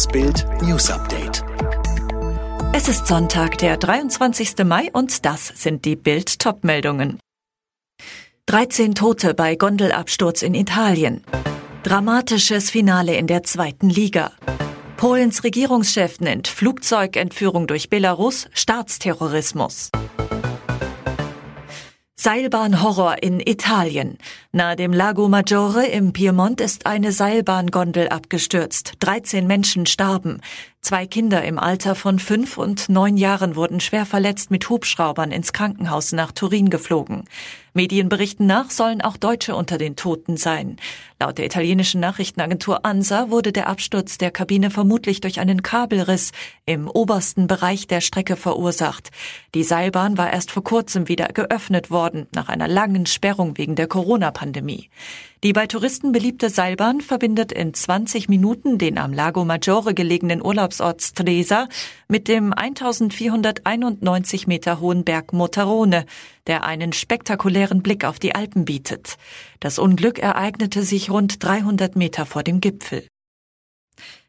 Das Bild News Update. Es ist Sonntag, der 23. Mai und das sind die Bild Topmeldungen. 13 Tote bei Gondelabsturz in Italien. Dramatisches Finale in der zweiten Liga. Polens Regierungschef nennt Flugzeugentführung durch Belarus Staatsterrorismus. Seilbahnhorror in Italien. Nahe dem Lago Maggiore im Piemont ist eine Seilbahngondel abgestürzt. 13 Menschen starben. Zwei Kinder im Alter von fünf und neun Jahren wurden schwer verletzt mit Hubschraubern ins Krankenhaus nach Turin geflogen. Medienberichten nach sollen auch Deutsche unter den Toten sein. Laut der italienischen Nachrichtenagentur ANSA wurde der Absturz der Kabine vermutlich durch einen Kabelriss im obersten Bereich der Strecke verursacht. Die Seilbahn war erst vor kurzem wieder geöffnet worden, nach einer langen Sperrung wegen der Corona-Pandemie. Die bei Touristen beliebte Seilbahn verbindet in 20 Minuten den am Lago Maggiore gelegenen Urlaubsort Stresa mit dem 1491 Meter hohen Berg Motarone, der einen spektakulären Blick auf die Alpen bietet. Das Unglück ereignete sich rund 300 Meter vor dem Gipfel.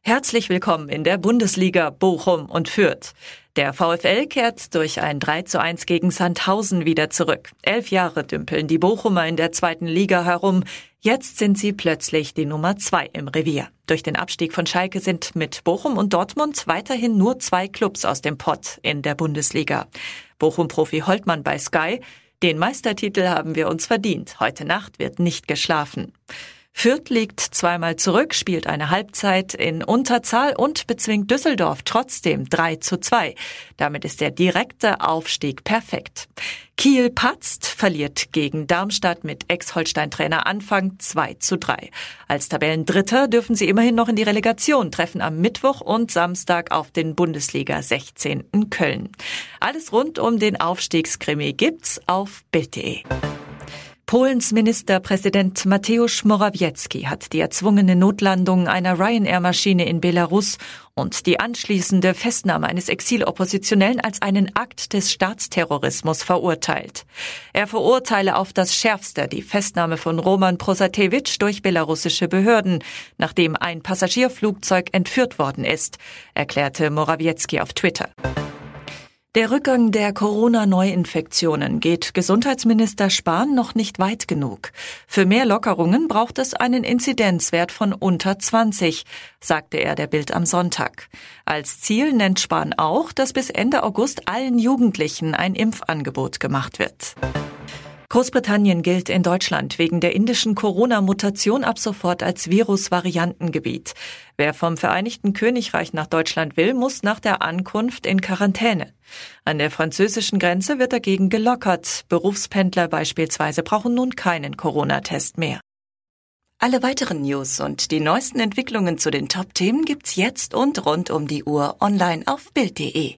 Herzlich willkommen in der Bundesliga Bochum und Fürth. Der VfL kehrt durch ein 3 zu 1 gegen Sandhausen wieder zurück. Elf Jahre dümpeln die Bochumer in der zweiten Liga herum. Jetzt sind sie plötzlich die Nummer zwei im Revier. Durch den Abstieg von Schalke sind mit Bochum und Dortmund weiterhin nur zwei Clubs aus dem Pott in der Bundesliga. Bochum-Profi Holtmann bei Sky. Den Meistertitel haben wir uns verdient. Heute Nacht wird nicht geschlafen. Fürth liegt zweimal zurück, spielt eine Halbzeit in Unterzahl und bezwingt Düsseldorf trotzdem 3 zu 2. Damit ist der direkte Aufstieg perfekt. Kiel patzt, verliert gegen Darmstadt mit Ex-Holstein-Trainer Anfang 2 zu 3. Als Tabellendritter dürfen sie immerhin noch in die Relegation, treffen am Mittwoch und Samstag auf den Bundesliga 16. Köln. Alles rund um den Aufstiegskrimi gibt's auf Bild.de. Polens Ministerpräsident Mateusz Morawiecki hat die erzwungene Notlandung einer Ryanair-Maschine in Belarus und die anschließende Festnahme eines Exiloppositionellen als einen Akt des Staatsterrorismus verurteilt. Er verurteile auf das Schärfste die Festnahme von Roman Prosatewitsch durch belarussische Behörden, nachdem ein Passagierflugzeug entführt worden ist, erklärte Morawiecki auf Twitter. Der Rückgang der Corona-Neuinfektionen geht Gesundheitsminister Spahn noch nicht weit genug. Für mehr Lockerungen braucht es einen Inzidenzwert von unter 20, sagte er der Bild am Sonntag. Als Ziel nennt Spahn auch, dass bis Ende August allen Jugendlichen ein Impfangebot gemacht wird. Großbritannien gilt in Deutschland wegen der indischen Corona-Mutation ab sofort als Virusvariantengebiet. Wer vom Vereinigten Königreich nach Deutschland will, muss nach der Ankunft in Quarantäne. An der französischen Grenze wird dagegen gelockert. Berufspendler beispielsweise brauchen nun keinen Corona-Test mehr. Alle weiteren News und die neuesten Entwicklungen zu den Top-Themen gibt's jetzt und rund um die Uhr online auf Bild.de.